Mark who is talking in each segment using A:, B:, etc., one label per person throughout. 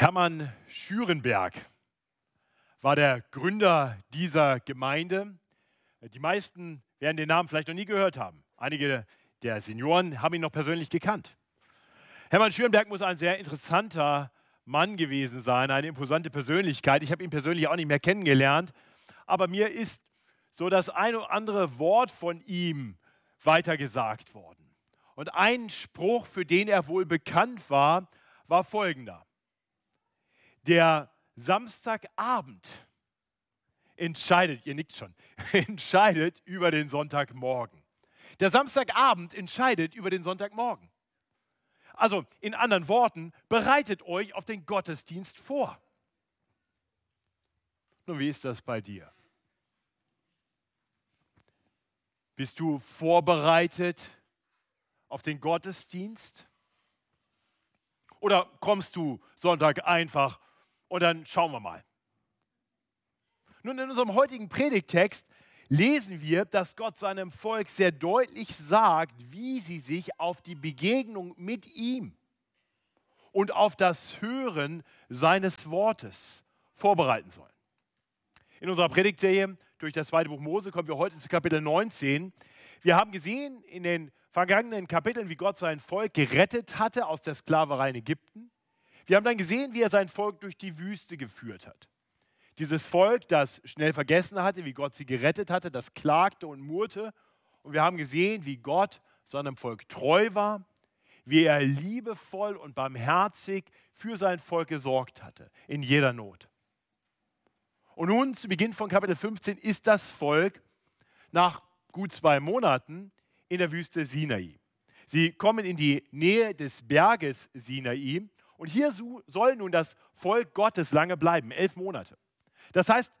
A: Hermann Schürenberg war der Gründer dieser Gemeinde. Die meisten werden den Namen vielleicht noch nie gehört haben. Einige der Senioren haben ihn noch persönlich gekannt. Hermann Schürenberg muss ein sehr interessanter Mann gewesen sein, eine imposante Persönlichkeit. Ich habe ihn persönlich auch nicht mehr kennengelernt, aber mir ist so das ein oder andere Wort von ihm weitergesagt worden. Und ein Spruch, für den er wohl bekannt war, war folgender der Samstagabend entscheidet, ihr nickt schon, entscheidet über den Sonntagmorgen. Der Samstagabend entscheidet über den Sonntagmorgen. Also in anderen Worten, bereitet euch auf den Gottesdienst vor. Nun, wie ist das bei dir? Bist du vorbereitet auf den Gottesdienst? Oder kommst du Sonntag einfach und dann schauen wir mal. Nun, in unserem heutigen Predigtext lesen wir, dass Gott seinem Volk sehr deutlich sagt, wie sie sich auf die Begegnung mit ihm und auf das Hören seines Wortes vorbereiten sollen. In unserer Predigtserie durch das zweite Buch Mose kommen wir heute zu Kapitel 19. Wir haben gesehen in den vergangenen Kapiteln, wie Gott sein Volk gerettet hatte aus der Sklaverei in Ägypten. Wir haben dann gesehen, wie er sein Volk durch die Wüste geführt hat. Dieses Volk, das schnell vergessen hatte, wie Gott sie gerettet hatte, das klagte und murrte. Und wir haben gesehen, wie Gott seinem Volk treu war, wie er liebevoll und barmherzig für sein Volk gesorgt hatte, in jeder Not. Und nun, zu Beginn von Kapitel 15, ist das Volk nach gut zwei Monaten in der Wüste Sinai. Sie kommen in die Nähe des Berges Sinai und hier soll nun das Volk Gottes lange bleiben, elf Monate. Das heißt,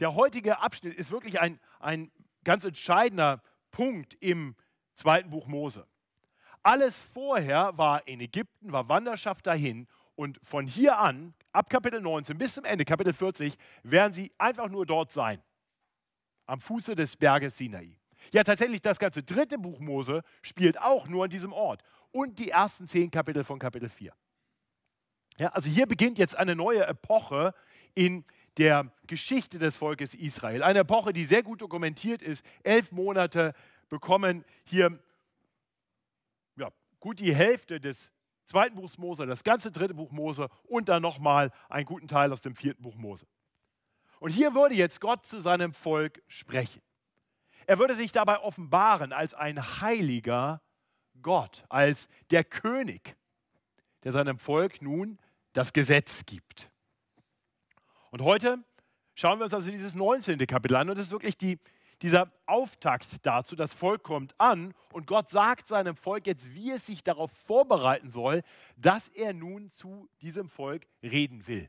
A: der heutige Abschnitt ist wirklich ein, ein ganz entscheidender Punkt im zweiten Buch Mose. Alles vorher war in Ägypten, war Wanderschaft dahin und von hier an, ab Kapitel 19 bis zum Ende, Kapitel 40, werden sie einfach nur dort sein, am Fuße des Berges Sinai. Ja, tatsächlich, das ganze dritte Buch Mose spielt auch nur an diesem Ort und die ersten zehn Kapitel von Kapitel 4. Ja, also hier beginnt jetzt eine neue Epoche in der Geschichte des Volkes Israel. Eine Epoche, die sehr gut dokumentiert ist. Elf Monate bekommen hier ja, gut die Hälfte des zweiten Buchs Mose, das ganze dritte Buch Mose und dann nochmal einen guten Teil aus dem vierten Buch Mose. Und hier würde jetzt Gott zu seinem Volk sprechen. Er würde sich dabei offenbaren als ein heiliger Gott, als der König, der seinem Volk nun das Gesetz gibt. Und heute schauen wir uns also dieses 19. Kapitel an und das ist wirklich die, dieser Auftakt dazu. Das Volk kommt an und Gott sagt seinem Volk jetzt, wie es sich darauf vorbereiten soll, dass er nun zu diesem Volk reden will.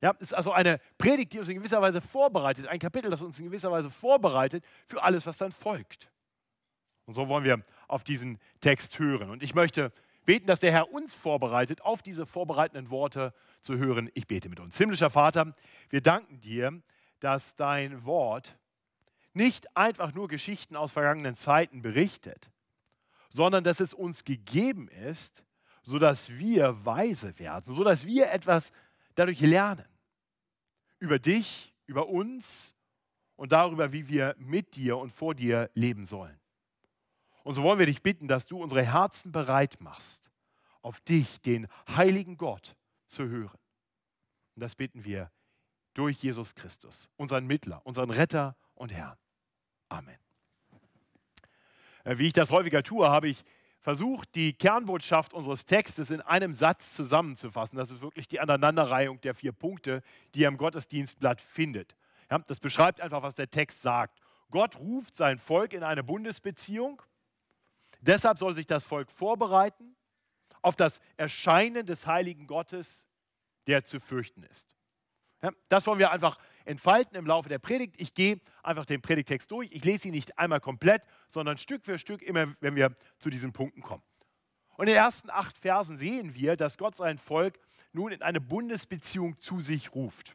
A: Ja, es ist also eine Predigt, die uns in gewisser Weise vorbereitet, ein Kapitel, das uns in gewisser Weise vorbereitet für alles, was dann folgt. Und so wollen wir auf diesen Text hören. Und ich möchte beten, dass der Herr uns vorbereitet, auf diese vorbereitenden Worte zu hören. Ich bete mit uns. Himmlischer Vater, wir danken dir, dass dein Wort nicht einfach nur Geschichten aus vergangenen Zeiten berichtet, sondern dass es uns gegeben ist, sodass wir weise werden, sodass wir etwas dadurch lernen. Über dich, über uns und darüber, wie wir mit dir und vor dir leben sollen. Und so wollen wir dich bitten, dass du unsere Herzen bereit machst, auf dich, den heiligen Gott, zu hören. Und das bitten wir durch Jesus Christus, unseren Mittler, unseren Retter und Herrn. Amen. Äh, wie ich das häufiger tue, habe ich versucht, die Kernbotschaft unseres Textes in einem Satz zusammenzufassen. Das ist wirklich die Aneinanderreihung der vier Punkte, die ihr im Gottesdienstblatt findet. Das beschreibt einfach, was der Text sagt. Gott ruft sein Volk in eine Bundesbeziehung Deshalb soll sich das Volk vorbereiten auf das Erscheinen des heiligen Gottes, der zu fürchten ist. Das wollen wir einfach entfalten im Laufe der Predigt. Ich gehe einfach den Predigtext durch. Ich lese ihn nicht einmal komplett, sondern Stück für Stück, immer wenn wir zu diesen Punkten kommen. Und in den ersten acht Versen sehen wir, dass Gott sein Volk nun in eine Bundesbeziehung zu sich ruft.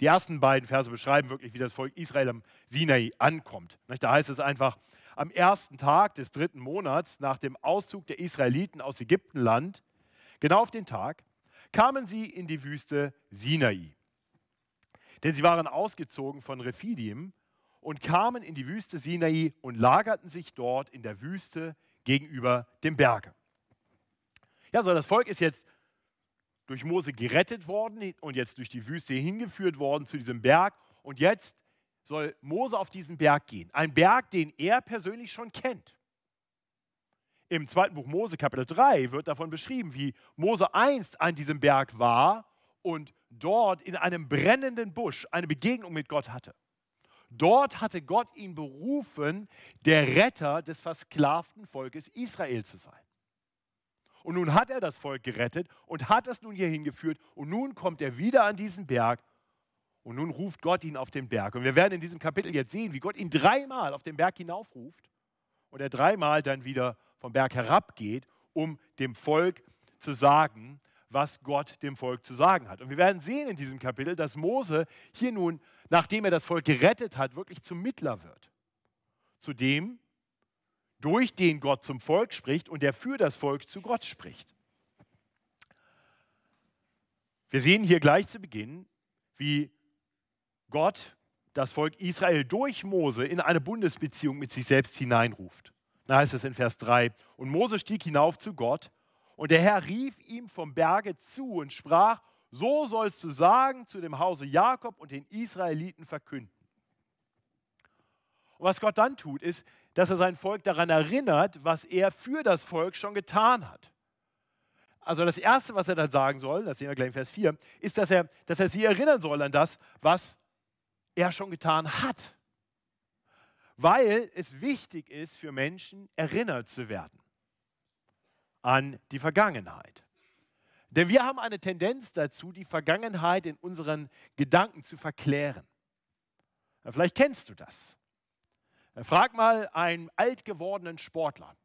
A: Die ersten beiden Verse beschreiben wirklich, wie das Volk Israel am Sinai ankommt. Da heißt es einfach, am ersten Tag des dritten Monats nach dem Auszug der Israeliten aus Ägyptenland, genau auf den Tag, kamen sie in die Wüste Sinai. Denn sie waren ausgezogen von Rephidim und kamen in die Wüste Sinai und lagerten sich dort in der Wüste gegenüber dem Berge. Ja, so das Volk ist jetzt durch Mose gerettet worden und jetzt durch die Wüste hingeführt worden zu diesem Berg. Und jetzt soll Mose auf diesen Berg gehen. Ein Berg, den er persönlich schon kennt. Im zweiten Buch Mose, Kapitel 3, wird davon beschrieben, wie Mose einst an diesem Berg war und dort in einem brennenden Busch eine Begegnung mit Gott hatte. Dort hatte Gott ihn berufen, der Retter des versklavten Volkes Israel zu sein. Und nun hat er das Volk gerettet und hat es nun hier hingeführt. Und nun kommt er wieder an diesen Berg und nun ruft Gott ihn auf den Berg. Und wir werden in diesem Kapitel jetzt sehen, wie Gott ihn dreimal auf den Berg hinaufruft und er dreimal dann wieder vom Berg herabgeht, um dem Volk zu sagen, was Gott dem Volk zu sagen hat. Und wir werden sehen in diesem Kapitel, dass Mose hier nun, nachdem er das Volk gerettet hat, wirklich zum Mittler wird. Zu dem, durch den Gott zum Volk spricht und der für das Volk zu Gott spricht. Wir sehen hier gleich zu Beginn, wie Gott das Volk Israel durch Mose in eine Bundesbeziehung mit sich selbst hineinruft. Da heißt es in Vers 3, und Mose stieg hinauf zu Gott, und der Herr rief ihm vom Berge zu und sprach, so sollst du sagen zu dem Hause Jakob und den Israeliten verkünden. Und was Gott dann tut, ist, dass er sein Volk daran erinnert, was er für das Volk schon getan hat. Also das Erste, was er dann sagen soll, das sehen wir gleich in Vers 4, ist, dass er, dass er sie erinnern soll an das, was er schon getan hat. Weil es wichtig ist für Menschen, erinnert zu werden an die Vergangenheit. Denn wir haben eine Tendenz dazu, die Vergangenheit in unseren Gedanken zu verklären. Vielleicht kennst du das. Frag mal einen alt gewordenen Sportler.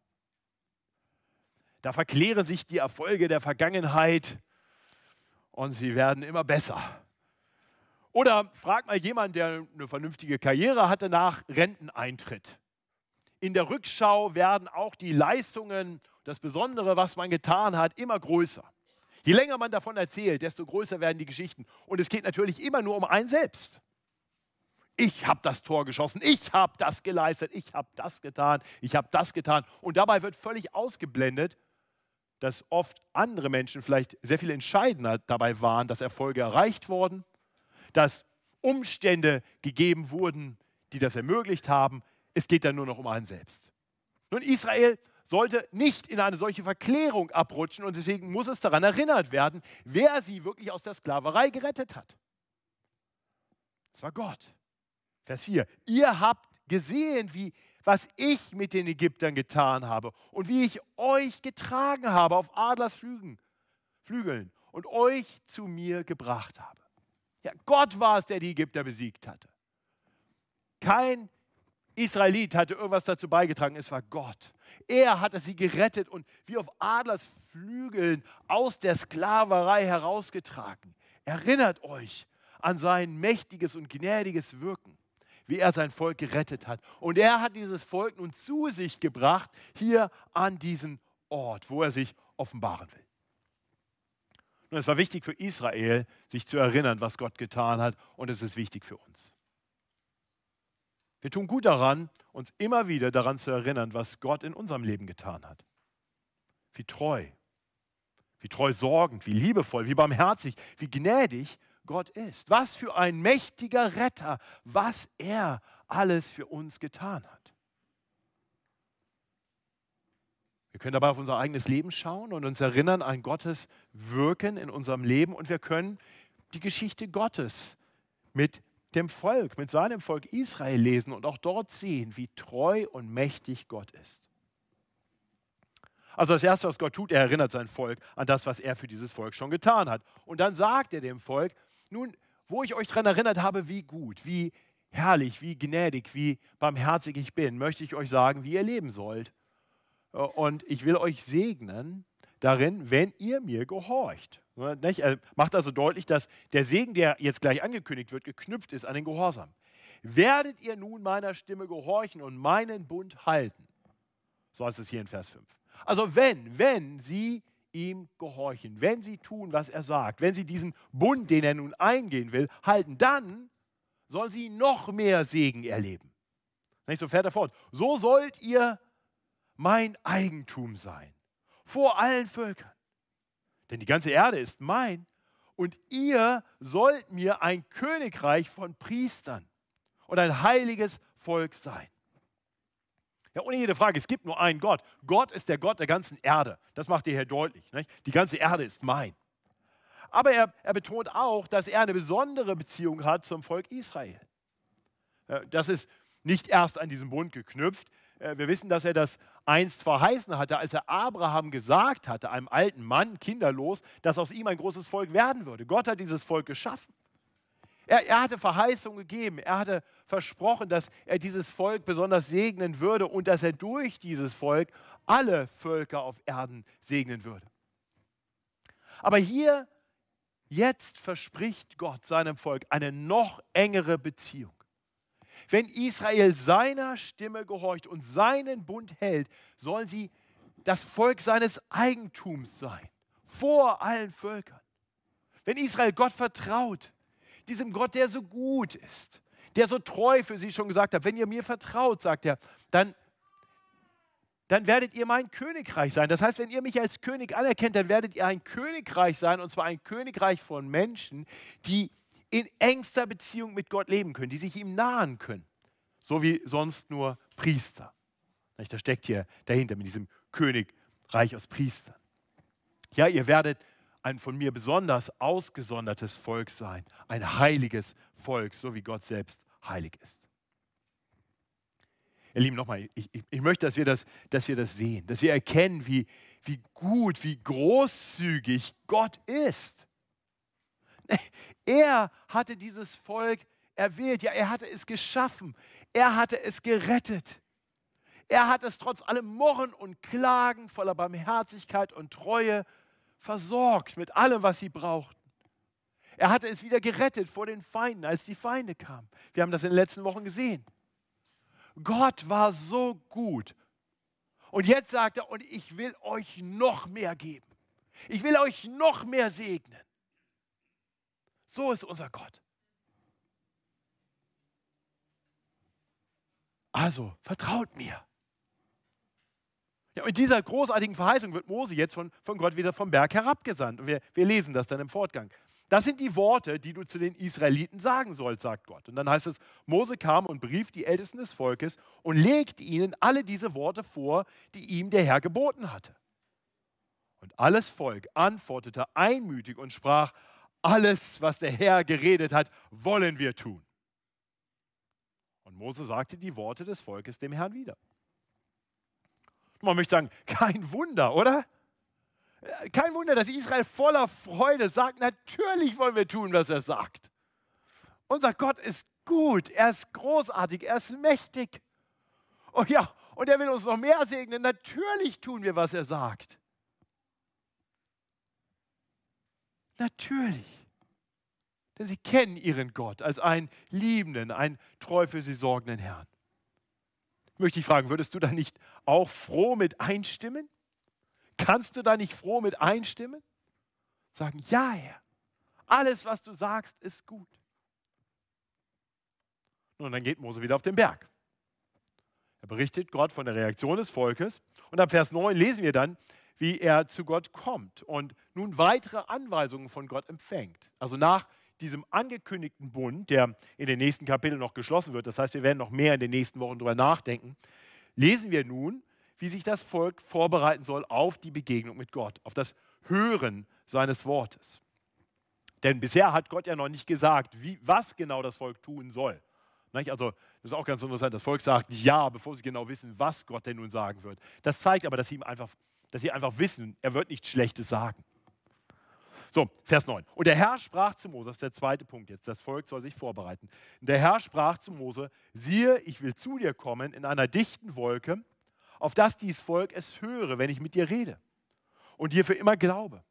A: Da verklären sich die Erfolge der Vergangenheit und sie werden immer besser. Oder frag mal jemanden, der eine vernünftige Karriere hatte nach Renteneintritt. In der Rückschau werden auch die Leistungen, das Besondere, was man getan hat, immer größer. Je länger man davon erzählt, desto größer werden die Geschichten. Und es geht natürlich immer nur um einen selbst ich habe das Tor geschossen, ich habe das geleistet, ich habe das getan, ich habe das getan. Und dabei wird völlig ausgeblendet, dass oft andere Menschen vielleicht sehr viel entscheidender dabei waren, dass Erfolge erreicht wurden, dass Umstände gegeben wurden, die das ermöglicht haben. Es geht dann nur noch um einen selbst. Nun, Israel sollte nicht in eine solche Verklärung abrutschen und deswegen muss es daran erinnert werden, wer sie wirklich aus der Sklaverei gerettet hat. Es war Gott. Vers 4. Ihr habt gesehen, wie, was ich mit den Ägyptern getan habe und wie ich euch getragen habe auf Adlers Flügen, Flügeln und euch zu mir gebracht habe. Ja, Gott war es, der die Ägypter besiegt hatte. Kein Israelit hatte irgendwas dazu beigetragen, es war Gott. Er hatte sie gerettet und wie auf Adlers Flügeln aus der Sklaverei herausgetragen. Erinnert euch an sein mächtiges und gnädiges Wirken wie er sein Volk gerettet hat. Und er hat dieses Volk nun zu sich gebracht, hier an diesen Ort, wo er sich offenbaren will. Nun, es war wichtig für Israel, sich zu erinnern, was Gott getan hat, und es ist wichtig für uns. Wir tun gut daran, uns immer wieder daran zu erinnern, was Gott in unserem Leben getan hat. Wie treu, wie treu sorgend, wie liebevoll, wie barmherzig, wie gnädig Gott ist. Was für ein mächtiger Retter, was er alles für uns getan hat. Wir können dabei auf unser eigenes Leben schauen und uns erinnern an Gottes Wirken in unserem Leben und wir können die Geschichte Gottes mit dem Volk, mit seinem Volk Israel lesen und auch dort sehen, wie treu und mächtig Gott ist. Also das Erste, was Gott tut, er erinnert sein Volk an das, was er für dieses Volk schon getan hat. Und dann sagt er dem Volk, nun, wo ich euch daran erinnert habe, wie gut, wie herrlich, wie gnädig, wie barmherzig ich bin, möchte ich euch sagen, wie ihr leben sollt. Äh, und ich will euch segnen darin, wenn ihr mir gehorcht. Er macht also deutlich, dass der Segen, der jetzt gleich angekündigt wird, geknüpft ist an den Gehorsam. Werdet ihr nun meiner Stimme gehorchen und meinen Bund halten? So heißt es hier in Vers 5. Also wenn, wenn sie ihm gehorchen, wenn sie tun, was er sagt, wenn sie diesen Bund, den er nun eingehen will, halten, dann sollen sie noch mehr Segen erleben. So fährt er fort. So sollt ihr mein Eigentum sein, vor allen Völkern. Denn die ganze Erde ist mein und ihr sollt mir ein Königreich von Priestern und ein heiliges Volk sein. Ja, ohne jede Frage, es gibt nur einen Gott. Gott ist der Gott der ganzen Erde. Das macht er hier deutlich. Nicht? Die ganze Erde ist mein. Aber er, er betont auch, dass er eine besondere Beziehung hat zum Volk Israel. Das ist nicht erst an diesen Bund geknüpft. Äh, wir wissen, dass er das einst verheißen hatte, als er Abraham gesagt hatte, einem alten Mann, kinderlos, dass aus ihm ein großes Volk werden würde. Gott hat dieses Volk geschaffen. Er, er hatte Verheißung gegeben. Er hatte versprochen, dass er dieses Volk besonders segnen würde und dass er durch dieses Volk alle Völker auf Erden segnen würde. Aber hier, jetzt verspricht Gott seinem Volk eine noch engere Beziehung. Wenn Israel seiner Stimme gehorcht und seinen Bund hält, sollen sie das Volk seines Eigentums sein, vor allen Völkern. Wenn Israel Gott vertraut, diesem Gott, der so gut ist, der so treu für sie schon gesagt hat, wenn ihr mir vertraut, sagt er, dann, dann werdet ihr mein Königreich sein. Das heißt, wenn ihr mich als König anerkennt, dann werdet ihr ein Königreich sein, und zwar ein Königreich von Menschen, die in engster Beziehung mit Gott leben können, die sich ihm nahen können, so wie sonst nur Priester. Da steckt hier dahinter mit diesem Königreich aus Priestern. Ja, ihr werdet ein von mir besonders ausgesondertes Volk sein, ein heiliges Volk, so wie Gott selbst heilig ist. Ihr Lieben, nochmal, ich, ich, ich, möchte, dass wir das, dass wir das sehen, dass wir erkennen, wie, wie gut, wie großzügig Gott ist. Er hatte dieses Volk erwählt, ja, er hatte es geschaffen, er hatte es gerettet. Er hat es trotz allem Murren und Klagen voller Barmherzigkeit und Treue versorgt mit allem, was sie brauchten. Er hatte es wieder gerettet vor den Feinden, als die Feinde kamen. Wir haben das in den letzten Wochen gesehen. Gott war so gut. Und jetzt sagt er, und ich will euch noch mehr geben. Ich will euch noch mehr segnen. So ist unser Gott. Also vertraut mir. Ja, und dieser großartigen Verheißung wird Mose jetzt von, von Gott wieder vom Berg herabgesandt. Und wir, wir lesen das dann im Fortgang. Das sind die Worte, die du zu den Israeliten sagen sollst, sagt Gott. Und dann heißt es, Mose kam und berief die Ältesten des Volkes und legte ihnen alle diese Worte vor, die ihm der Herr geboten hatte. Und alles Volk antwortete einmütig und sprach, alles, was der Herr geredet hat, wollen wir tun. Und Mose sagte die Worte des Volkes dem Herrn wieder. Man möchte sagen, kein Wunder, oder? Kein Wunder, dass Israel voller Freude sagt, natürlich wollen wir tun, was er sagt. Unser Gott ist gut, er ist großartig, er ist mächtig. Und ja, und er will uns noch mehr segnen. Natürlich tun wir, was er sagt. Natürlich. Denn sie kennen ihren Gott als einen liebenden, einen treu für sie sorgenden Herrn möchte ich fragen, würdest du da nicht auch froh mit einstimmen? Kannst du da nicht froh mit einstimmen? Sagen, ja, Herr, alles, was du sagst, ist gut. Nun, dann geht Mose wieder auf den Berg. Er berichtet Gott von der Reaktion des Volkes. Und ab Vers 9 lesen wir dann, wie er zu Gott kommt und nun weitere Anweisungen von Gott empfängt. Also nach diesem angekündigten Bund, der in den nächsten Kapiteln noch geschlossen wird, das heißt, wir werden noch mehr in den nächsten Wochen darüber nachdenken, lesen wir nun, wie sich das Volk vorbereiten soll auf die Begegnung mit Gott, auf das Hören seines Wortes. Denn bisher hat Gott ja noch nicht gesagt, wie, was genau das Volk tun soll. Also, das ist auch ganz interessant. Das Volk sagt ja, bevor sie genau wissen, was Gott denn nun sagen wird. Das zeigt aber, dass sie, einfach, dass sie einfach wissen, er wird nichts Schlechtes sagen. So, Vers 9. Und der Herr sprach zu Mose, das ist der zweite Punkt jetzt, das Volk soll sich vorbereiten. Und der Herr sprach zu Mose, siehe, ich will zu dir kommen in einer dichten Wolke, auf dass dies Volk es höre, wenn ich mit dir rede und dir für immer glaube.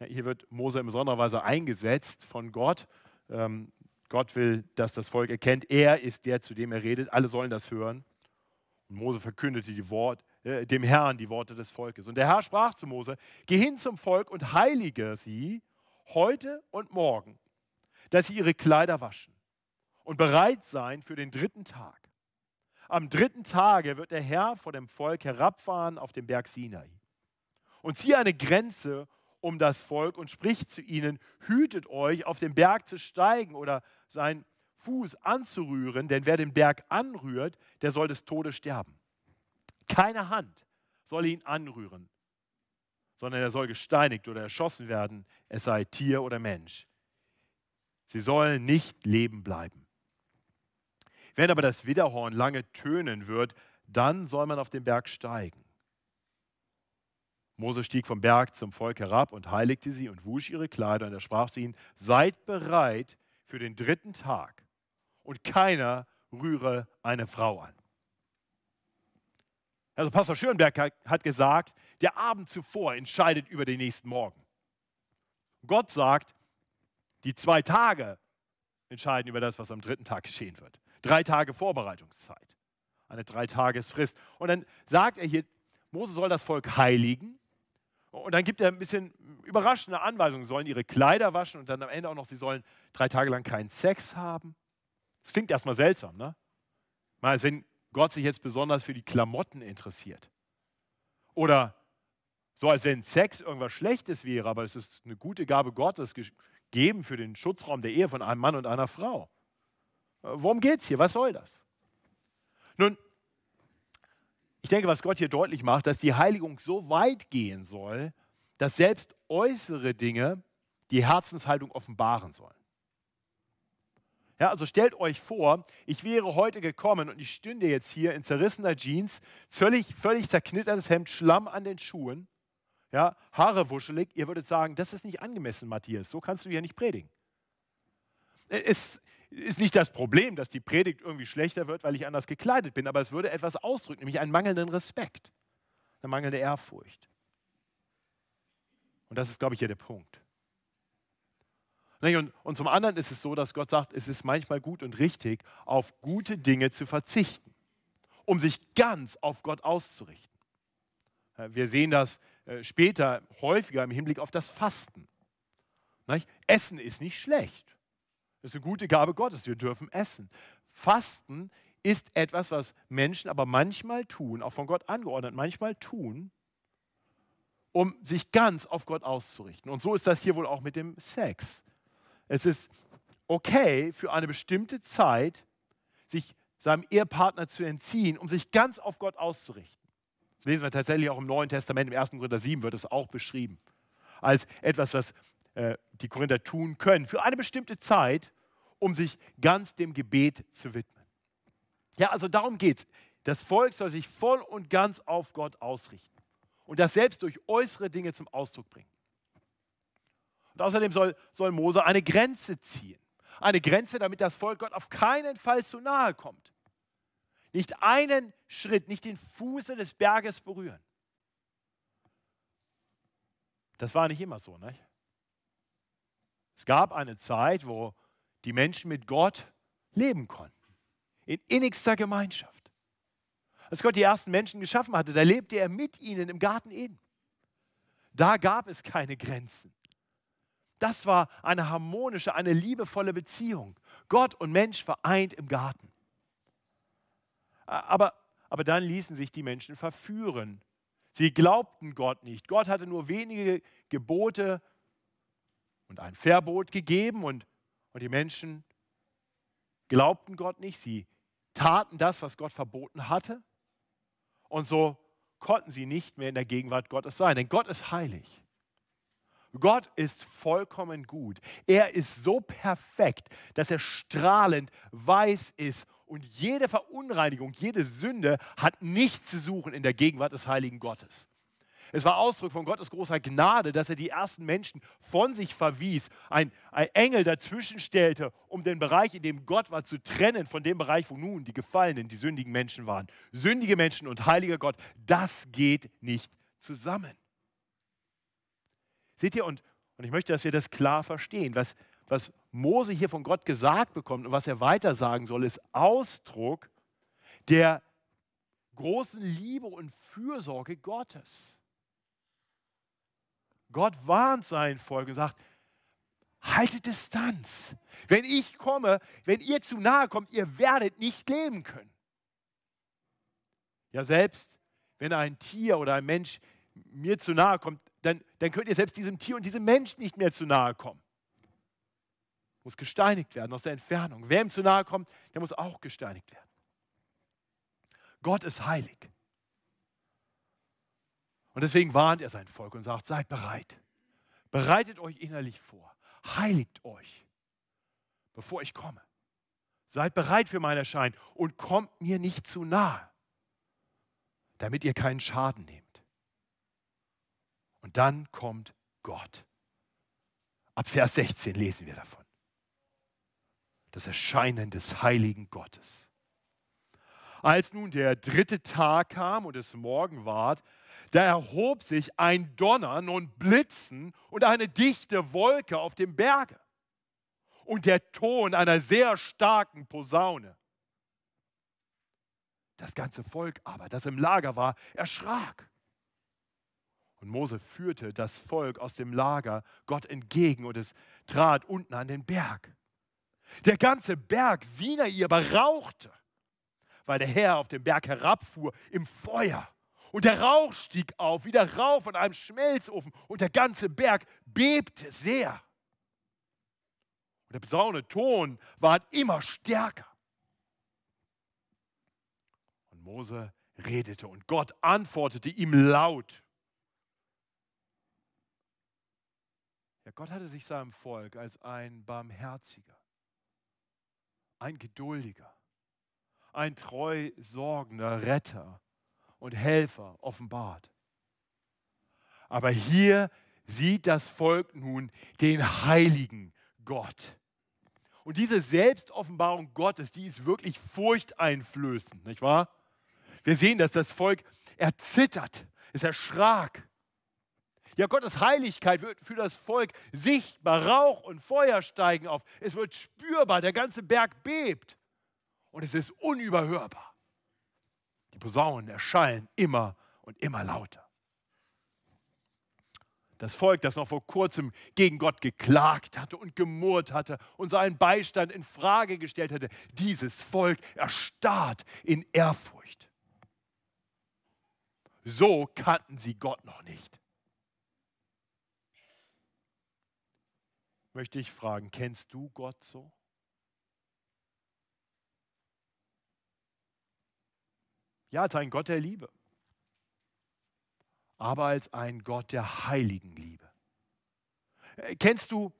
A: Ja, hier wird Mose in besonderer Weise eingesetzt von Gott. Ähm, Gott will, dass das Volk erkennt, er ist der, zu dem er redet. Alle sollen das hören. Mose verkündete die Wort, äh, dem Herrn die Worte des Volkes. Und der Herr sprach zu Mose, geh hin zum Volk und heilige sie heute und morgen, dass sie ihre Kleider waschen und bereit sein für den dritten Tag. Am dritten Tage wird der Herr vor dem Volk herabfahren auf den Berg Sinai und ziehe eine Grenze um das Volk und spricht zu ihnen, hütet euch, auf den Berg zu steigen oder seinen Fuß anzurühren, denn wer den Berg anrührt, der soll des Todes sterben. Keine Hand soll ihn anrühren, sondern er soll gesteinigt oder erschossen werden, es sei Tier oder Mensch. Sie sollen nicht leben bleiben. Wenn aber das Widerhorn lange tönen wird, dann soll man auf den Berg steigen. Mose stieg vom Berg zum Volk herab und heiligte sie und wusch ihre Kleider. Und er sprach zu ihnen: Seid bereit für den dritten Tag und keiner rühre eine Frau an. Also Pastor Schönberg hat gesagt, der Abend zuvor entscheidet über den nächsten Morgen. Gott sagt, die zwei Tage entscheiden über das, was am dritten Tag geschehen wird. Drei Tage Vorbereitungszeit, eine Dreitagesfrist. Und dann sagt er hier, Mose soll das Volk heiligen. Und dann gibt er ein bisschen überraschende Anweisungen. Sie sollen ihre Kleider waschen und dann am Ende auch noch, sie sollen drei Tage lang keinen Sex haben. Das klingt erstmal seltsam, ne? Mal, als wenn Gott sich jetzt besonders für die Klamotten interessiert. Oder so, als wenn Sex irgendwas Schlechtes wäre, aber es ist eine gute Gabe Gottes gegeben für den Schutzraum der Ehe von einem Mann und einer Frau. Worum geht es hier? Was soll das? Nun, ich denke, was Gott hier deutlich macht, dass die Heiligung so weit gehen soll, dass selbst äußere Dinge die Herzenshaltung offenbaren sollen. Ja, also stellt euch vor, ich wäre heute gekommen und ich stünde jetzt hier in zerrissener Jeans, völlig, völlig zerknittertes Hemd, Schlamm an den Schuhen, ja, Haare wuschelig. Ihr würdet sagen, das ist nicht angemessen, Matthias, so kannst du hier nicht predigen. Es ist nicht das Problem, dass die Predigt irgendwie schlechter wird, weil ich anders gekleidet bin, aber es würde etwas ausdrücken, nämlich einen mangelnden Respekt, eine mangelnde Ehrfurcht. Und das ist, glaube ich, hier der Punkt. Und, und zum anderen ist es so, dass Gott sagt, es ist manchmal gut und richtig, auf gute Dinge zu verzichten, um sich ganz auf Gott auszurichten. Wir sehen das äh, später häufiger im Hinblick auf das Fasten. Essen ist nicht schlecht. Das ist eine gute Gabe Gottes. Wir dürfen essen. Fasten ist etwas, was Menschen aber manchmal tun, auch von Gott angeordnet, manchmal tun, um sich ganz auf Gott auszurichten. Und so ist das hier wohl auch mit dem Sex. Es ist okay für eine bestimmte Zeit, sich seinem Ehepartner zu entziehen, um sich ganz auf Gott auszurichten. Das lesen wir tatsächlich auch im Neuen Testament, im 1. Korinther 7 wird es auch beschrieben. Als etwas, was äh, die Korinther tun können, für eine bestimmte Zeit, um sich ganz dem Gebet zu widmen. Ja, also darum geht es. Das Volk soll sich voll und ganz auf Gott ausrichten und das selbst durch äußere Dinge zum Ausdruck bringen. Und außerdem soll, soll Mose eine Grenze ziehen. Eine Grenze, damit das Volk Gott auf keinen Fall zu nahe kommt. Nicht einen Schritt, nicht den Fuße des Berges berühren. Das war nicht immer so. Nicht? Es gab eine Zeit, wo die Menschen mit Gott leben konnten. In innigster Gemeinschaft. Als Gott die ersten Menschen geschaffen hatte, da lebte er mit ihnen im Garten Eden. Da gab es keine Grenzen. Das war eine harmonische, eine liebevolle Beziehung. Gott und Mensch vereint im Garten. Aber, aber dann ließen sich die Menschen verführen. Sie glaubten Gott nicht. Gott hatte nur wenige Gebote und ein Verbot gegeben und, und die Menschen glaubten Gott nicht. Sie taten das, was Gott verboten hatte. Und so konnten sie nicht mehr in der Gegenwart Gottes sein, denn Gott ist heilig. Gott ist vollkommen gut. Er ist so perfekt, dass er strahlend weiß ist und jede Verunreinigung, jede Sünde hat nichts zu suchen in der Gegenwart des heiligen Gottes. Es war Ausdruck von Gottes großer Gnade, dass er die ersten Menschen von sich verwies, ein, ein Engel dazwischen stellte, um den Bereich, in dem Gott war, zu trennen von dem Bereich, wo nun die gefallenen, die sündigen Menschen waren. Sündige Menschen und heiliger Gott, das geht nicht zusammen. Seht ihr, und, und ich möchte, dass wir das klar verstehen, was, was Mose hier von Gott gesagt bekommt und was er weiter sagen soll, ist Ausdruck der großen Liebe und Fürsorge Gottes. Gott warnt sein Volk und sagt, haltet Distanz. Wenn ich komme, wenn ihr zu nahe kommt, ihr werdet nicht leben können. Ja, selbst wenn ein Tier oder ein Mensch mir zu nahe kommt, dann, dann könnt ihr selbst diesem Tier und diesem Menschen nicht mehr zu nahe kommen. Muss gesteinigt werden aus der Entfernung. Wer ihm zu nahe kommt, der muss auch gesteinigt werden. Gott ist heilig. Und deswegen warnt er sein Volk und sagt, seid bereit. Bereitet euch innerlich vor. Heiligt euch, bevor ich komme. Seid bereit für mein Erscheinen und kommt mir nicht zu nahe, damit ihr keinen Schaden nehmt. Und dann kommt Gott. Ab Vers 16 lesen wir davon. Das Erscheinen des heiligen Gottes. Als nun der dritte Tag kam und es Morgen ward, da erhob sich ein Donnern und Blitzen und eine dichte Wolke auf dem Berge und der Ton einer sehr starken Posaune. Das ganze Volk aber, das im Lager war, erschrak. Und Mose führte das Volk aus dem Lager Gott entgegen und es trat unten an den Berg. Der ganze Berg Sinai aber rauchte weil der Herr auf den Berg herabfuhr im Feuer. Und der Rauch stieg auf, wie der Rauch von einem Schmelzofen. Und der ganze Berg bebte sehr. Und der besaune Ton ward immer stärker. Und Mose redete und Gott antwortete ihm laut. Ja, Gott hatte sich seinem Volk als ein barmherziger, ein geduldiger, ein treu sorgender Retter und Helfer offenbart. Aber hier sieht das Volk nun den heiligen Gott. Und diese Selbstoffenbarung Gottes, die ist wirklich furchteinflößend, nicht wahr? Wir sehen, dass das Volk erzittert, es erschrak. Ja, Gottes Heiligkeit wird für das Volk sichtbar. Rauch und Feuer steigen auf. Es wird spürbar. Der ganze Berg bebt und es ist unüberhörbar. Die Posaunen erschallen immer und immer lauter. Das Volk, das noch vor kurzem gegen Gott geklagt hatte und gemurrt hatte und seinen Beistand in Frage gestellt hatte, dieses Volk erstarrt in Ehrfurcht. So kannten sie Gott noch nicht. Möchte ich fragen, kennst du Gott so? Ja, als ein Gott der Liebe, aber als ein Gott der heiligen Liebe. Äh, kennst du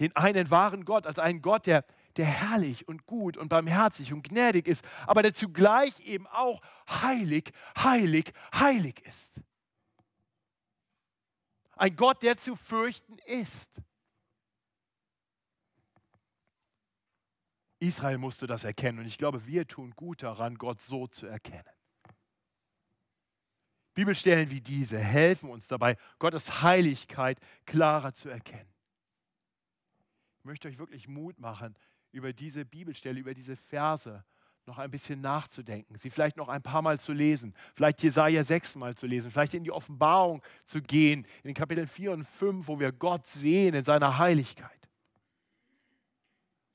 A: den einen wahren Gott als einen Gott, der, der herrlich und gut und barmherzig und gnädig ist, aber der zugleich eben auch heilig, heilig, heilig ist. Ein Gott, der zu fürchten ist. Israel musste das erkennen und ich glaube, wir tun gut daran, Gott so zu erkennen. Bibelstellen wie diese helfen uns dabei, Gottes Heiligkeit klarer zu erkennen. Ich möchte euch wirklich Mut machen, über diese Bibelstelle, über diese Verse noch ein bisschen nachzudenken, sie vielleicht noch ein paar Mal zu lesen, vielleicht Jesaja 6 Mal zu lesen, vielleicht in die Offenbarung zu gehen, in den Kapiteln 4 und 5, wo wir Gott sehen in seiner Heiligkeit.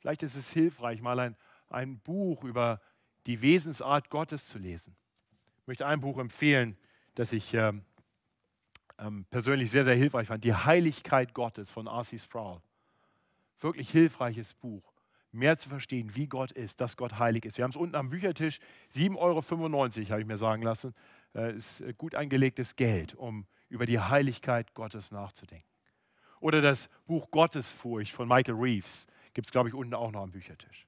A: Vielleicht ist es hilfreich, mal ein, ein Buch über die Wesensart Gottes zu lesen. Ich möchte ein Buch empfehlen, das ich ähm, ähm, persönlich sehr, sehr hilfreich fand. Die Heiligkeit Gottes von R.C. Sproul. Wirklich hilfreiches Buch. Mehr zu verstehen, wie Gott ist, dass Gott heilig ist. Wir haben es unten am Büchertisch. 7,95 Euro, habe ich mir sagen lassen. Äh, ist äh, gut angelegtes Geld, um über die Heiligkeit Gottes nachzudenken. Oder das Buch Gottesfurcht von Michael Reeves. Gibt es, glaube ich, unten auch noch am Büchertisch.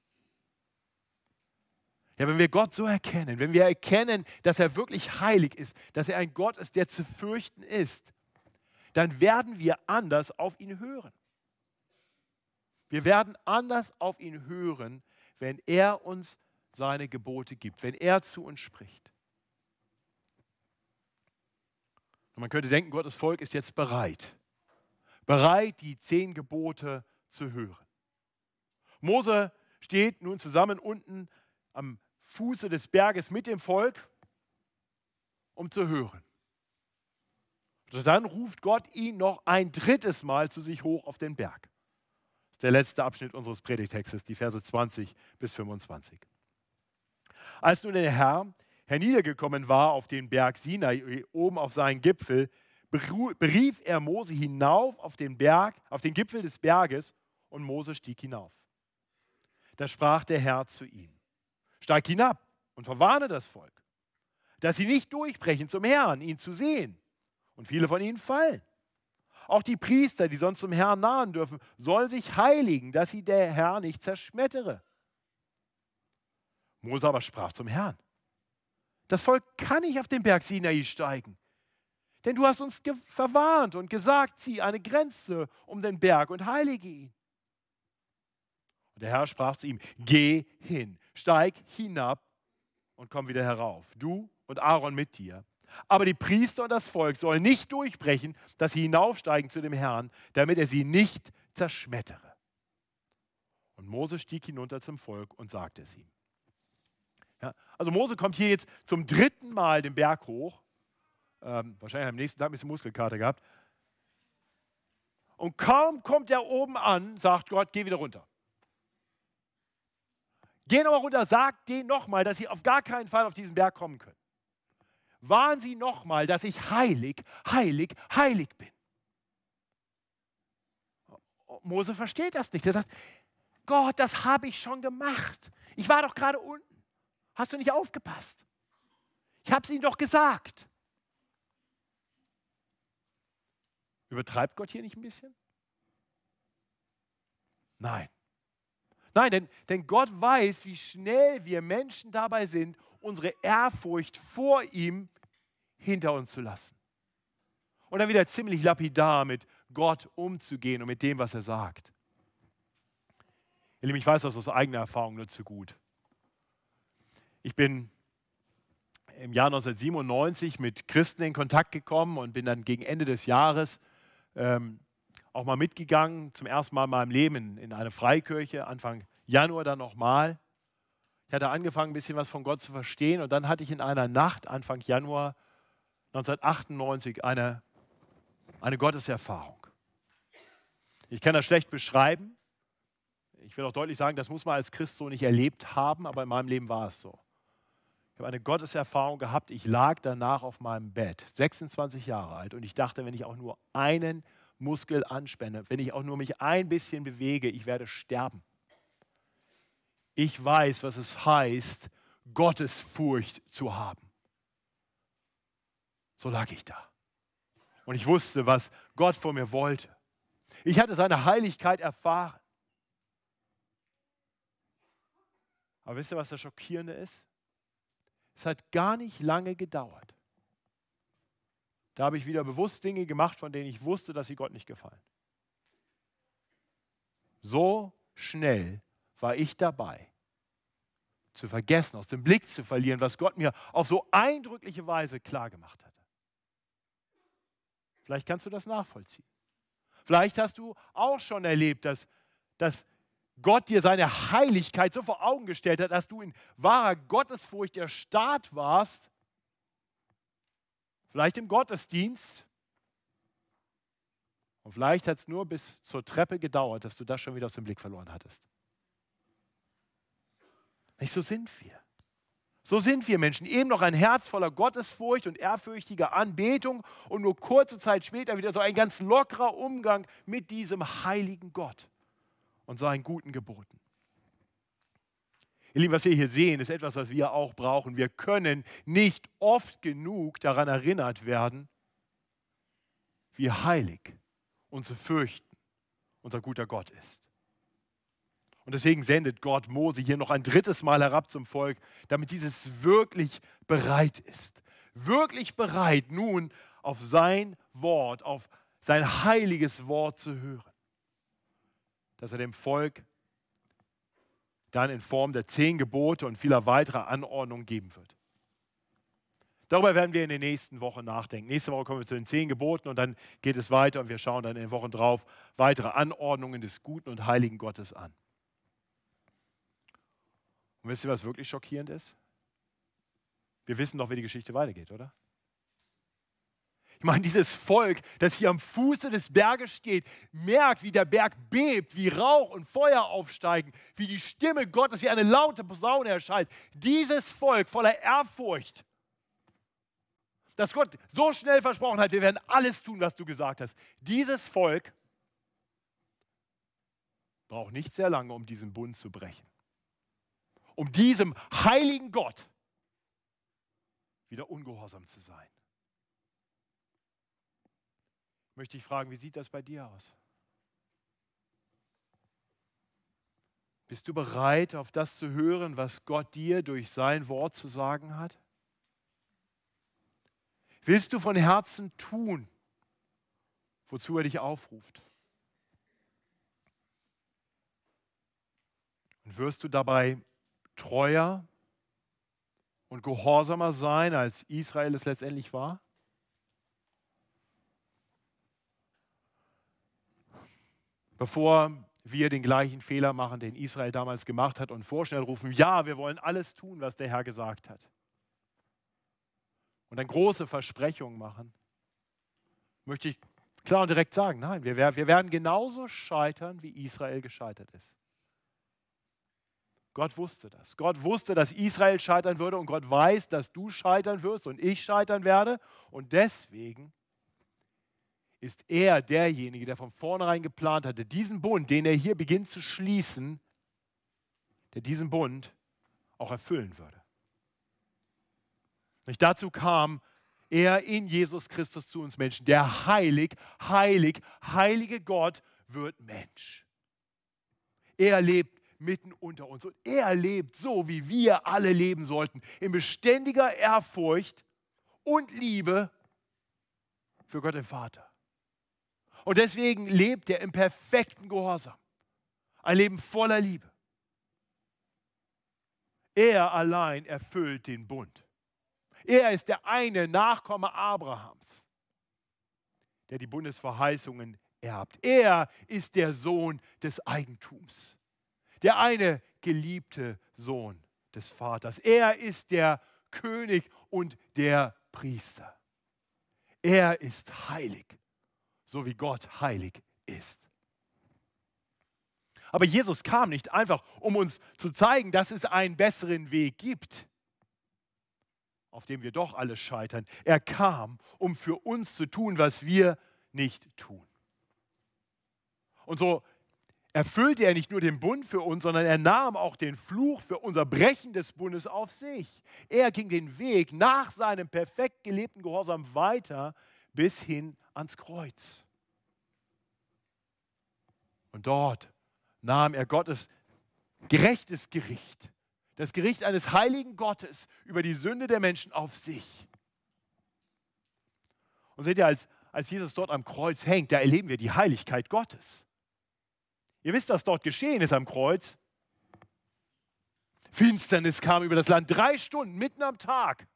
A: Ja, wenn wir Gott so erkennen, wenn wir erkennen, dass er wirklich heilig ist, dass er ein Gott ist, der zu fürchten ist, dann werden wir anders auf ihn hören. Wir werden anders auf ihn hören, wenn er uns seine Gebote gibt, wenn er zu uns spricht. Und man könnte denken, Gottes Volk ist jetzt bereit, bereit, die zehn Gebote zu hören. Mose steht nun zusammen unten am Fuße des Berges mit dem Volk. um zu hören. Und dann ruft Gott ihn noch ein drittes Mal zu sich hoch auf den Berg. Das ist der letzte Abschnitt unseres Predigtextes, die Verse 20 bis 25. Als nun der Herr herniedergekommen war auf den Berg Sinai, oben auf seinen Gipfel, berief er Mose hinauf auf den Berg, auf den Gipfel des Berges und Mose stieg hinauf. Da sprach der Herr zu ihm: Steig hinab und verwarne das Volk, dass sie nicht durchbrechen zum Herrn, ihn zu sehen. Und viele von ihnen fallen. Auch die Priester, die sonst zum Herrn nahen dürfen, sollen sich heiligen, dass sie der Herr nicht zerschmettere. Mose aber sprach zum Herrn: Das Volk kann nicht auf den Berg Sinai steigen, denn du hast uns verwarnt und gesagt, zieh eine Grenze um den Berg und heilige ihn. Und der Herr sprach zu ihm, geh hin, steig hinab und komm wieder herauf, du und Aaron mit dir. Aber die Priester und das Volk sollen nicht durchbrechen, dass sie hinaufsteigen zu dem Herrn, damit er sie nicht zerschmettere. Und Mose stieg hinunter zum Volk und sagte es ihm. Ja, also Mose kommt hier jetzt zum dritten Mal den Berg hoch ähm, wahrscheinlich am nächsten Tag ein bisschen Muskelkater gehabt. Und kaum kommt er oben an, sagt Gott, geh wieder runter. Geh nochmal runter, sag denen nochmal, dass sie auf gar keinen Fall auf diesen Berg kommen können. Warnen sie nochmal, dass ich heilig, heilig, heilig bin. Mose versteht das nicht. Er sagt, Gott, das habe ich schon gemacht. Ich war doch gerade unten. Hast du nicht aufgepasst? Ich habe es ihnen doch gesagt. Übertreibt Gott hier nicht ein bisschen? Nein. Nein, denn, denn Gott weiß, wie schnell wir Menschen dabei sind, unsere Ehrfurcht vor ihm hinter uns zu lassen. Und dann wieder ziemlich lapidar mit Gott umzugehen und mit dem, was er sagt. Ich weiß das aus eigener Erfahrung nur zu gut. Ich bin im Jahr 1997 mit Christen in Kontakt gekommen und bin dann gegen Ende des Jahres ähm, auch mal mitgegangen, zum ersten Mal in meinem Leben in, in eine Freikirche, Anfang Januar dann nochmal. Ich hatte angefangen, ein bisschen was von Gott zu verstehen und dann hatte ich in einer Nacht, Anfang Januar 1998, eine, eine Gotteserfahrung. Ich kann das schlecht beschreiben. Ich will auch deutlich sagen, das muss man als Christ so nicht erlebt haben, aber in meinem Leben war es so. Ich habe eine Gotteserfahrung gehabt. Ich lag danach auf meinem Bett, 26 Jahre alt, und ich dachte, wenn ich auch nur einen Muskel anspenne, wenn ich auch nur mich ein bisschen bewege, ich werde sterben. Ich weiß, was es heißt, Gottesfurcht zu haben. So lag ich da. Und ich wusste, was Gott von mir wollte. Ich hatte seine Heiligkeit erfahren. Aber wisst ihr, was das Schockierende ist? Es hat gar nicht lange gedauert. Da habe ich wieder bewusst Dinge gemacht, von denen ich wusste, dass sie Gott nicht gefallen. So schnell war ich dabei, zu vergessen, aus dem Blick zu verlieren, was Gott mir auf so eindrückliche Weise klargemacht hatte. Vielleicht kannst du das nachvollziehen. Vielleicht hast du auch schon erlebt, dass, dass Gott dir seine Heiligkeit so vor Augen gestellt hat, dass du in wahrer Gottesfurcht erstarrt warst, vielleicht im Gottesdienst, und vielleicht hat es nur bis zur Treppe gedauert, dass du das schon wieder aus dem Blick verloren hattest. Nicht so sind wir. So sind wir Menschen. Eben noch ein Herz voller Gottesfurcht und ehrfürchtiger Anbetung und nur kurze Zeit später wieder so ein ganz lockerer Umgang mit diesem heiligen Gott und seinen guten Geboten. Ihr Lieben, was wir hier sehen, ist etwas, was wir auch brauchen. Wir können nicht oft genug daran erinnert werden, wie heilig und zu fürchten unser guter Gott ist. Und deswegen sendet Gott Mose hier noch ein drittes Mal herab zum Volk, damit dieses wirklich bereit ist. Wirklich bereit, nun auf sein Wort, auf sein heiliges Wort zu hören dass er dem Volk dann in Form der zehn Gebote und vieler weiterer Anordnungen geben wird. Darüber werden wir in den nächsten Wochen nachdenken. Nächste Woche kommen wir zu den zehn Geboten und dann geht es weiter und wir schauen dann in den Wochen drauf weitere Anordnungen des guten und heiligen Gottes an. Und wisst ihr, was wirklich schockierend ist? Wir wissen doch, wie die Geschichte weitergeht, oder? Ich meine, dieses Volk, das hier am Fuße des Berges steht, merkt, wie der Berg bebt, wie Rauch und Feuer aufsteigen, wie die Stimme Gottes wie eine laute Posaune erscheint. Dieses Volk voller Ehrfurcht, dass Gott so schnell versprochen hat, wir werden alles tun, was du gesagt hast. Dieses Volk braucht nicht sehr lange, um diesen Bund zu brechen. Um diesem heiligen Gott wieder ungehorsam zu sein möchte ich fragen, wie sieht das bei dir aus? Bist du bereit, auf das zu hören, was Gott dir durch sein Wort zu sagen hat? Willst du von Herzen tun, wozu er dich aufruft? Und wirst du dabei treuer und gehorsamer sein, als Israel es letztendlich war? Bevor wir den gleichen Fehler machen, den Israel damals gemacht hat und vorschnell rufen, ja, wir wollen alles tun, was der Herr gesagt hat. Und dann große Versprechungen machen, möchte ich klar und direkt sagen, nein, wir, wir werden genauso scheitern, wie Israel gescheitert ist. Gott wusste das. Gott wusste, dass Israel scheitern würde und Gott weiß, dass du scheitern wirst und ich scheitern werde. Und deswegen ist er derjenige, der von vornherein geplant hatte, diesen Bund, den er hier beginnt zu schließen, der diesen Bund auch erfüllen würde. Und dazu kam er in Jesus Christus zu uns Menschen. Der heilig, heilig, heilige Gott wird Mensch. Er lebt mitten unter uns und er lebt so, wie wir alle leben sollten, in beständiger Ehrfurcht und Liebe für Gott den Vater. Und deswegen lebt er im perfekten Gehorsam. Ein Leben voller Liebe. Er allein erfüllt den Bund. Er ist der eine Nachkomme Abrahams, der die Bundesverheißungen erbt. Er ist der Sohn des Eigentums. Der eine geliebte Sohn des Vaters. Er ist der König und der Priester. Er ist heilig so wie Gott heilig ist. Aber Jesus kam nicht einfach, um uns zu zeigen, dass es einen besseren Weg gibt, auf dem wir doch alle scheitern. Er kam, um für uns zu tun, was wir nicht tun. Und so erfüllte er nicht nur den Bund für uns, sondern er nahm auch den Fluch für unser Brechen des Bundes auf sich. Er ging den Weg nach seinem perfekt gelebten Gehorsam weiter bis hin ans Kreuz. Und dort nahm er Gottes gerechtes Gericht, das Gericht eines heiligen Gottes über die Sünde der Menschen auf sich. Und seht ihr, als, als Jesus dort am Kreuz hängt, da erleben wir die Heiligkeit Gottes. Ihr wisst, was dort geschehen ist am Kreuz. Finsternis kam über das Land, drei Stunden mitten am Tag.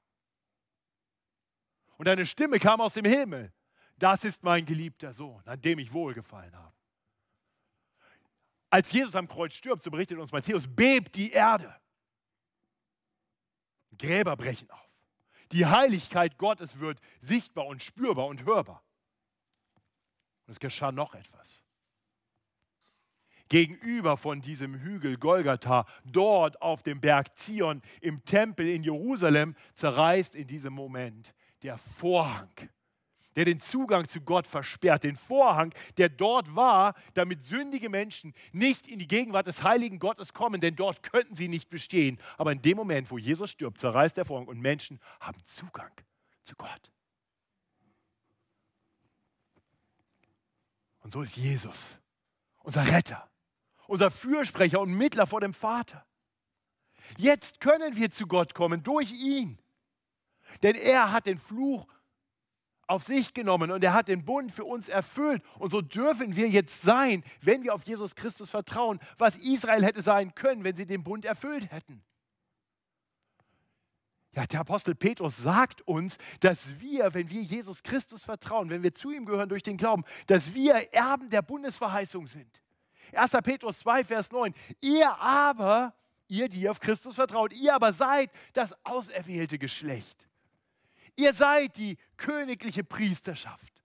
A: Und eine Stimme kam aus dem Himmel. Das ist mein geliebter Sohn, an dem ich wohlgefallen habe. Als Jesus am Kreuz stirbt, so berichtet uns Matthäus, bebt die Erde. Gräber brechen auf. Die Heiligkeit Gottes wird sichtbar und spürbar und hörbar. Und es geschah noch etwas. Gegenüber von diesem Hügel Golgatha, dort auf dem Berg Zion, im Tempel in Jerusalem, zerreißt in diesem Moment der Vorhang der den Zugang zu Gott versperrt, den Vorhang, der dort war, damit sündige Menschen nicht in die Gegenwart des heiligen Gottes kommen, denn dort könnten sie nicht bestehen. Aber in dem Moment, wo Jesus stirbt, zerreißt der Vorhang und Menschen haben Zugang zu Gott. Und so ist Jesus, unser Retter, unser Fürsprecher und Mittler vor dem Vater. Jetzt können wir zu Gott kommen durch ihn. Denn er hat den Fluch auf sich genommen und er hat den Bund für uns erfüllt. Und so dürfen wir jetzt sein, wenn wir auf Jesus Christus vertrauen, was Israel hätte sein können, wenn sie den Bund erfüllt hätten. Ja, der Apostel Petrus sagt uns, dass wir, wenn wir Jesus Christus vertrauen, wenn wir zu ihm gehören durch den Glauben, dass wir Erben der Bundesverheißung sind. 1. Petrus 2, Vers 9. Ihr aber, ihr, die auf Christus vertraut, ihr aber seid das auserwählte Geschlecht Ihr seid die königliche Priesterschaft,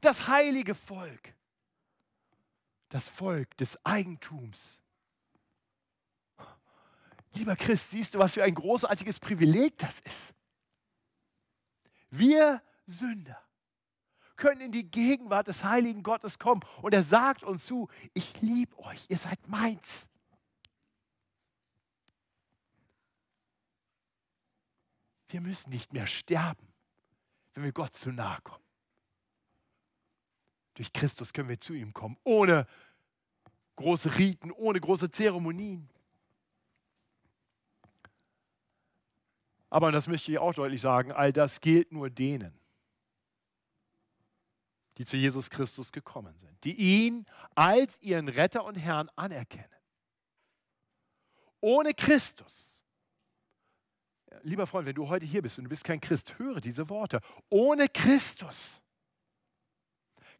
A: das heilige Volk, das Volk des Eigentums. Lieber Christ, siehst du, was für ein großartiges Privileg das ist? Wir Sünder können in die Gegenwart des heiligen Gottes kommen und er sagt uns zu, ich liebe euch, ihr seid meins. Wir müssen nicht mehr sterben, wenn wir Gott zu nahe kommen. Durch Christus können wir zu ihm kommen, ohne große Riten, ohne große Zeremonien. Aber, das möchte ich auch deutlich sagen, all das gilt nur denen, die zu Jesus Christus gekommen sind, die ihn als ihren Retter und Herrn anerkennen. Ohne Christus, lieber Freund, wenn du heute hier bist und du bist kein Christ, höre diese Worte. Ohne Christus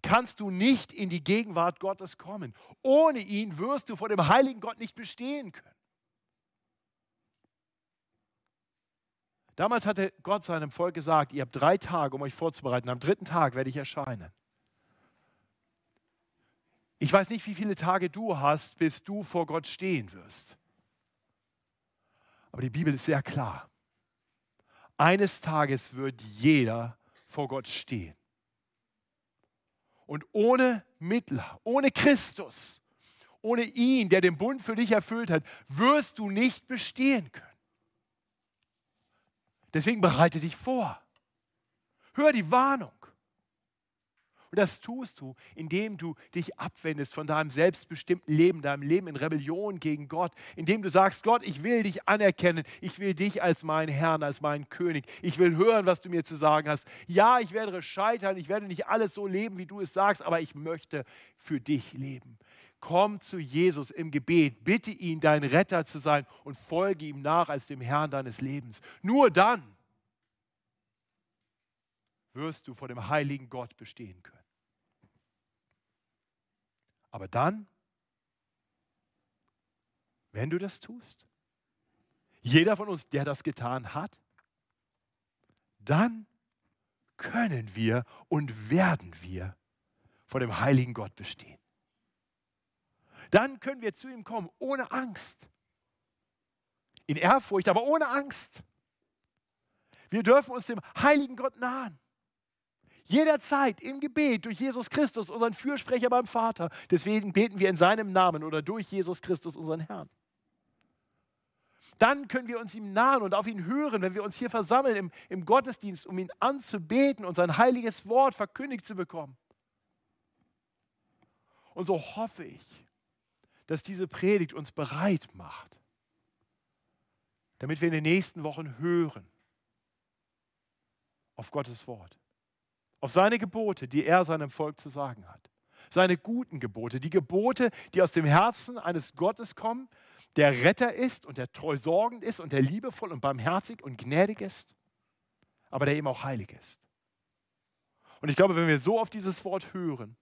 A: kannst du nicht in die Gegenwart Gottes kommen. Ohne ihn wirst du vor dem heiligen Gott nicht bestehen können. Damals hatte Gott seinem Volk gesagt, ihr habt drei Tage, um euch vorzubereiten. Am dritten Tag werde ich erscheinen. Ich weiß nicht, wie viele Tage du hast, bis du vor Gott stehen wirst. Aber die Bibel ist sehr klar. Eines Tages wird jeder vor Gott stehen. Und ohne Mittler, ohne Christus, ohne ihn, der den Bund für dich erfüllt hat, wirst du nicht bestehen können. Deswegen bereite dich vor. Hör die Warnung. Und das tust du, indem du dich abwendest von deinem selbstbestimmten Leben, deinem Leben in Rebellion gegen Gott, indem du sagst, Gott, ich will dich anerkennen, ich will dich als meinen Herrn, als meinen König, ich will hören, was du mir zu sagen hast. Ja, ich werde scheitern, ich werde nicht alles so leben, wie du es sagst, aber ich möchte für dich leben. Komm zu Jesus im Gebet, bitte ihn, dein Retter zu sein und folge ihm nach als dem Herrn deines Lebens. Nur dann wirst du vor dem heiligen Gott bestehen können. Aber dann, wenn du das tust, jeder von uns, der das getan hat, dann können wir und werden wir vor dem heiligen Gott bestehen. Dann können wir zu ihm kommen ohne Angst. In Ehrfurcht, aber ohne Angst. Wir dürfen uns dem heiligen Gott nahen. Jederzeit im Gebet durch Jesus Christus, unseren Fürsprecher beim Vater. Deswegen beten wir in seinem Namen oder durch Jesus Christus, unseren Herrn. Dann können wir uns ihm nahen und auf ihn hören, wenn wir uns hier versammeln im, im Gottesdienst, um ihn anzubeten und sein heiliges Wort verkündigt zu bekommen. Und so hoffe ich, dass diese Predigt uns bereit macht, damit wir in den nächsten Wochen hören auf Gottes Wort auf seine Gebote, die er seinem Volk zu sagen hat. Seine guten Gebote, die Gebote, die aus dem Herzen eines Gottes kommen, der Retter ist und der treu sorgend ist und der liebevoll und barmherzig und gnädig ist, aber der eben auch heilig ist. Und ich glaube, wenn wir so auf dieses Wort hören,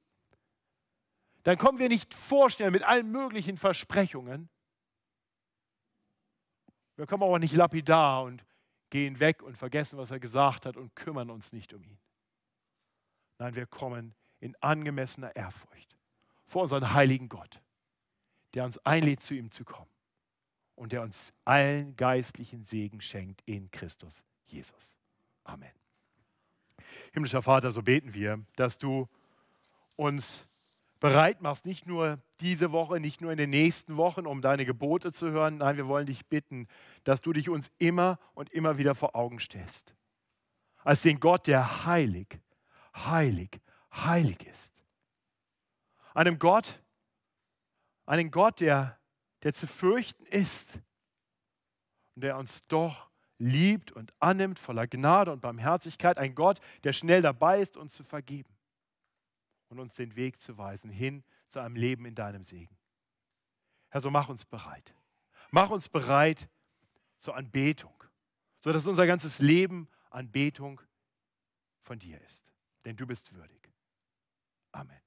A: dann kommen wir nicht vorstellen mit allen möglichen Versprechungen. Wir kommen aber nicht lapidar und gehen weg und vergessen, was er gesagt hat und kümmern uns nicht um ihn. Nein, wir kommen in angemessener Ehrfurcht vor unseren heiligen Gott, der uns einlädt, zu ihm zu kommen und der uns allen geistlichen Segen schenkt in Christus Jesus. Amen. Himmlischer Vater, so beten wir, dass du uns bereit machst, nicht nur diese Woche, nicht nur in den nächsten Wochen, um deine Gebote zu hören. Nein, wir wollen dich bitten, dass du dich uns immer und immer wieder vor Augen stellst. Als den Gott, der heilig, heilig, heilig ist. Einem Gott, einen Gott, der, der zu fürchten ist und der uns doch liebt und annimmt, voller Gnade und Barmherzigkeit. Ein Gott, der schnell dabei ist, uns zu vergeben und uns den Weg zu weisen hin zu einem Leben in deinem Segen. Herr, so mach uns bereit. Mach uns bereit zur Anbetung, sodass unser ganzes Leben Anbetung von dir ist denn du bist würdig. Amen.